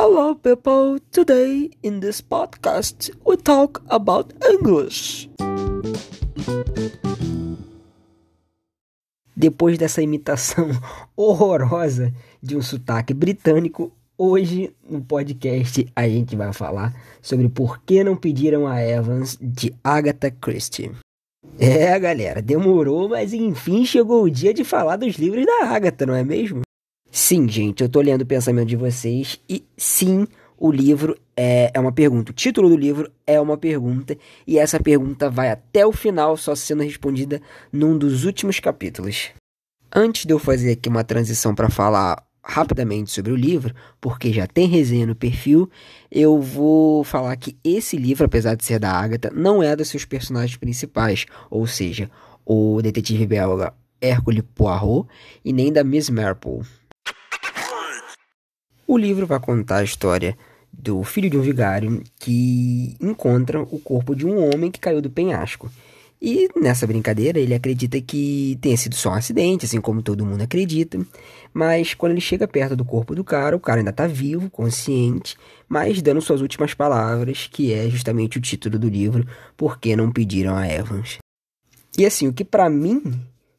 Hello, people. Today in this podcast, we talk about English. Depois dessa imitação horrorosa de um sotaque britânico, hoje no podcast a gente vai falar sobre por que não pediram a Evans de Agatha Christie. É, galera, demorou, mas enfim chegou o dia de falar dos livros da Agatha, não é mesmo? Sim, gente, eu tô lendo o pensamento de vocês e sim, o livro é, é uma pergunta. O título do livro é uma pergunta e essa pergunta vai até o final, só sendo respondida num dos últimos capítulos. Antes de eu fazer aqui uma transição para falar rapidamente sobre o livro, porque já tem resenha no perfil, eu vou falar que esse livro, apesar de ser da Agatha, não é dos seus personagens principais, ou seja, o detetive belga Hercule Poirot e nem da Miss Marple. O livro vai contar a história do filho de um vigário que encontra o corpo de um homem que caiu do penhasco. E nessa brincadeira ele acredita que tenha sido só um acidente, assim como todo mundo acredita. Mas quando ele chega perto do corpo do cara, o cara ainda está vivo, consciente, mas dando suas últimas palavras, que é justamente o título do livro, Por que não pediram a Evans? E assim, o que para mim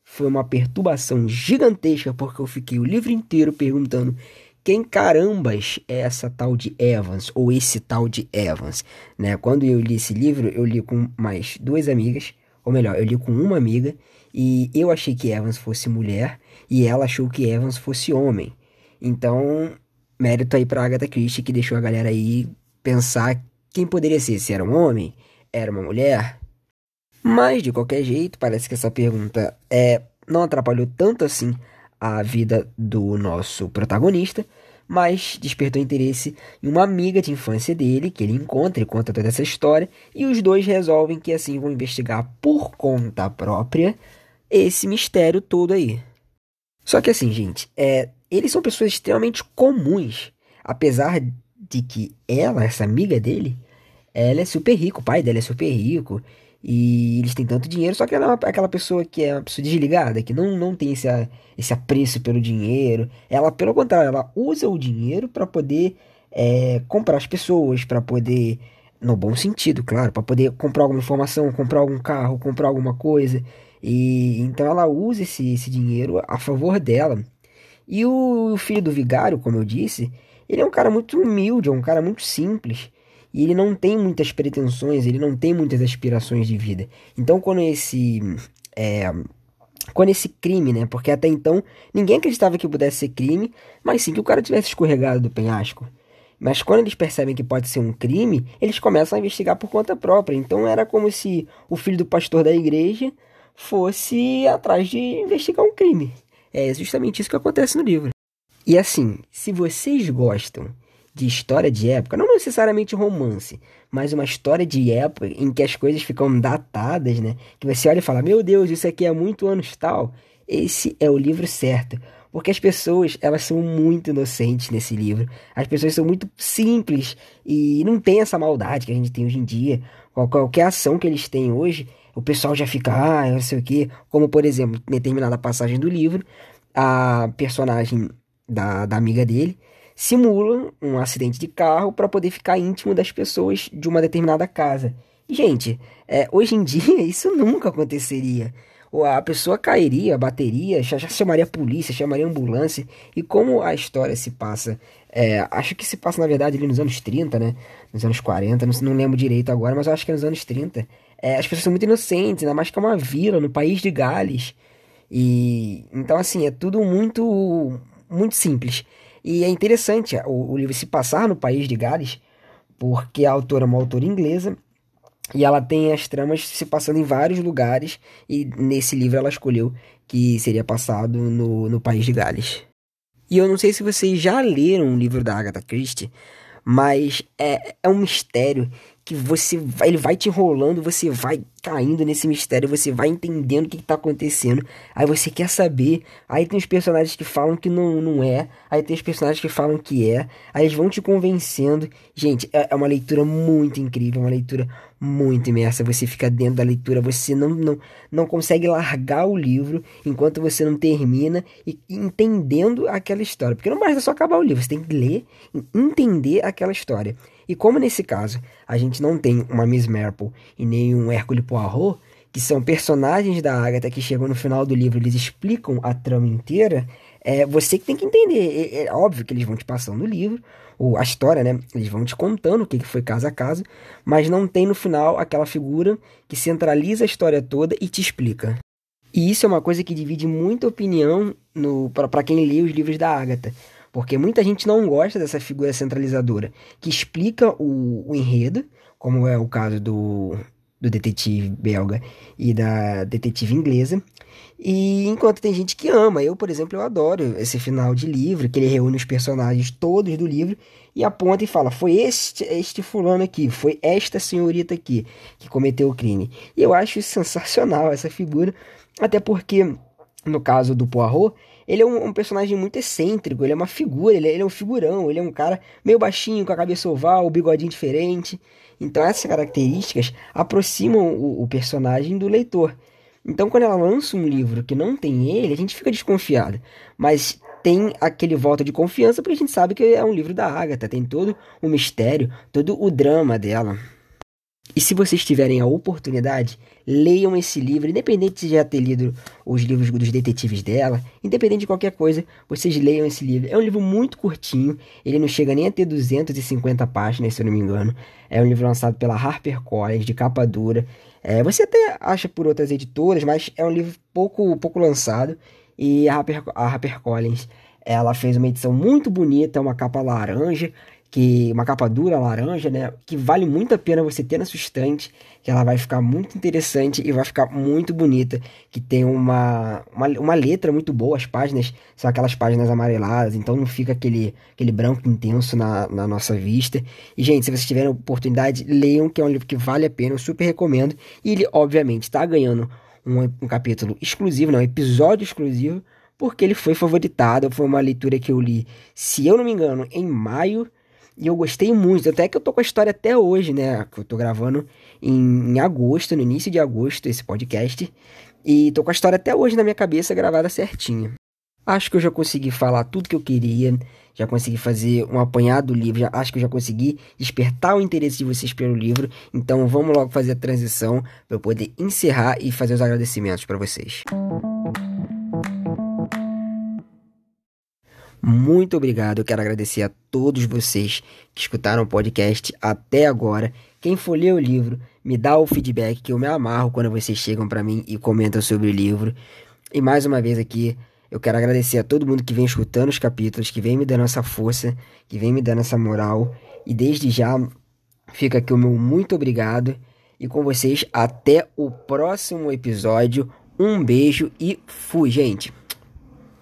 foi uma perturbação gigantesca, porque eu fiquei o livro inteiro perguntando quem carambas é essa tal de Evans, ou esse tal de Evans, né? Quando eu li esse livro, eu li com mais duas amigas, ou melhor, eu li com uma amiga, e eu achei que Evans fosse mulher, e ela achou que Evans fosse homem. Então, mérito aí pra Agatha Christie, que deixou a galera aí pensar quem poderia ser, se era um homem, era uma mulher. Mas, de qualquer jeito, parece que essa pergunta é, não atrapalhou tanto assim a vida do nosso protagonista, mas despertou interesse em uma amiga de infância dele, que ele encontra e conta toda essa história, e os dois resolvem que assim vão investigar por conta própria esse mistério todo aí. Só que assim, gente, é, eles são pessoas extremamente comuns, apesar de que ela, essa amiga dele, ela é super rica, o pai dela é super rico, e eles têm tanto dinheiro, só que ela é uma, aquela pessoa que é uma pessoa desligada, que não, não tem esse, esse apreço pelo dinheiro. Ela, pelo contrário, ela usa o dinheiro para poder é, comprar as pessoas, para poder, no bom sentido, claro, para poder comprar alguma informação, comprar algum carro, comprar alguma coisa. E então ela usa esse, esse dinheiro a favor dela. E o filho do vigário, como eu disse, ele é um cara muito humilde, é um cara muito simples e ele não tem muitas pretensões, ele não tem muitas aspirações de vida. Então, quando esse. É, quando esse crime, né? Porque até então ninguém acreditava que pudesse ser crime, mas sim que o cara tivesse escorregado do penhasco. Mas quando eles percebem que pode ser um crime, eles começam a investigar por conta própria. Então era como se o filho do pastor da igreja fosse atrás de investigar um crime. É justamente isso que acontece no livro. E assim, se vocês gostam de história de época, não necessariamente romance, mas uma história de época em que as coisas ficam datadas, né? Que você olha e fala: "Meu Deus, isso aqui é muito anos tal". Esse é o livro certo, porque as pessoas, elas são muito inocentes nesse livro. As pessoas são muito simples e não tem essa maldade que a gente tem hoje em dia. Qualquer ação que eles têm hoje, o pessoal já fica, ah, não sei o quê. Como, por exemplo, em determinada passagem do livro, a personagem da, da amiga dele, simula um acidente de carro para poder ficar íntimo das pessoas de uma determinada casa. Gente, é, hoje em dia isso nunca aconteceria. A pessoa cairia, bateria, já, já chamaria a polícia, chamaria a ambulância. E como a história se passa, é, acho que se passa na verdade ali nos anos 30, né? Nos anos 40, não, não lembro direito agora, mas acho que é nos anos 30. É, as pessoas são muito inocentes, ainda mais que é uma vila no país de Gales. E então, assim, é tudo muito, muito simples. E é interessante o, o livro se passar no país de Gales, porque a autora é uma autora inglesa e ela tem as tramas se passando em vários lugares, e nesse livro ela escolheu que seria passado no, no país de Gales. E eu não sei se vocês já leram o livro da Agatha Christie, mas é, é um mistério que você vai, ele vai te enrolando, você vai caindo nesse mistério, você vai entendendo o que, está acontecendo. Aí você quer saber. Aí tem os personagens que falam que não, não é. Aí tem os personagens que falam que é. Aí eles vão te convencendo. Gente, é, é uma leitura muito incrível, uma leitura muito imersa. Você fica dentro da leitura, você não, não, não consegue largar o livro enquanto você não termina e entendendo aquela história. Porque não basta só acabar o livro, você tem que ler e entender aquela história. E como nesse caso a gente não tem uma Miss Marple e nem um Hércules Poirot, que são personagens da Agatha que chegam no final do livro, eles explicam a trama inteira, é você que tem que entender. É, é óbvio que eles vão te passando no livro, ou a história, né? Eles vão te contando o que foi caso a caso, mas não tem no final aquela figura que centraliza a história toda e te explica. E isso é uma coisa que divide muita opinião para quem lê os livros da Agatha. Porque muita gente não gosta dessa figura centralizadora que explica o, o enredo, como é o caso do, do detetive belga e da detetive inglesa. E enquanto tem gente que ama, eu, por exemplo, eu adoro esse final de livro, que ele reúne os personagens todos do livro e aponta e fala: foi este, este fulano aqui, foi esta senhorita aqui que cometeu o crime. E eu acho sensacional essa figura, até porque no caso do Poirot, ele é um, um, personagem muito excêntrico, ele é uma figura, ele é, ele é, um figurão, ele é um cara meio baixinho, com a cabeça oval, o bigodinho diferente. Então essas características aproximam o, o personagem do leitor. Então quando ela lança um livro que não tem ele, a gente fica desconfiado. Mas tem aquele voto de confiança porque a gente sabe que é um livro da Agatha, tem todo o mistério, todo o drama dela. E se vocês tiverem a oportunidade, leiam esse livro, independente de já ter lido os livros dos detetives dela, independente de qualquer coisa, vocês leiam esse livro. É um livro muito curtinho, ele não chega nem a ter 250 páginas, se eu não me engano. É um livro lançado pela HarperCollins, de capa dura. É, você até acha por outras editoras, mas é um livro pouco, pouco lançado. E a, Harper, a HarperCollins, ela fez uma edição muito bonita, uma capa laranja, que uma capa dura laranja, né, que vale muito a pena você ter na sua estante, que ela vai ficar muito interessante e vai ficar muito bonita, que tem uma, uma, uma letra muito boa, as páginas são aquelas páginas amareladas, então não fica aquele, aquele branco intenso na, na nossa vista. E, gente, se vocês tiverem oportunidade, leiam, que é um livro que vale a pena, eu super recomendo. E ele, obviamente, está ganhando um, um capítulo exclusivo, não, um episódio exclusivo, porque ele foi favoritado, foi uma leitura que eu li, se eu não me engano, em maio e eu gostei muito, até que eu tô com a história até hoje, né? Que eu tô gravando em, agosto, no início de agosto, esse podcast. E tô com a história até hoje na minha cabeça gravada certinha. Acho que eu já consegui falar tudo que eu queria, já consegui fazer um apanhado do livro, já, acho que eu já consegui despertar o interesse de vocês pelo livro. Então vamos logo fazer a transição para eu poder encerrar e fazer os agradecimentos para vocês. Muito obrigado. Eu quero agradecer a todos vocês que escutaram o podcast até agora. Quem for ler o livro, me dá o feedback que eu me amarro quando vocês chegam para mim e comentam sobre o livro. E mais uma vez aqui, eu quero agradecer a todo mundo que vem escutando os capítulos, que vem me dando essa força, que vem me dando essa moral. E desde já fica aqui o meu muito obrigado. E com vocês até o próximo episódio. Um beijo e fui, gente!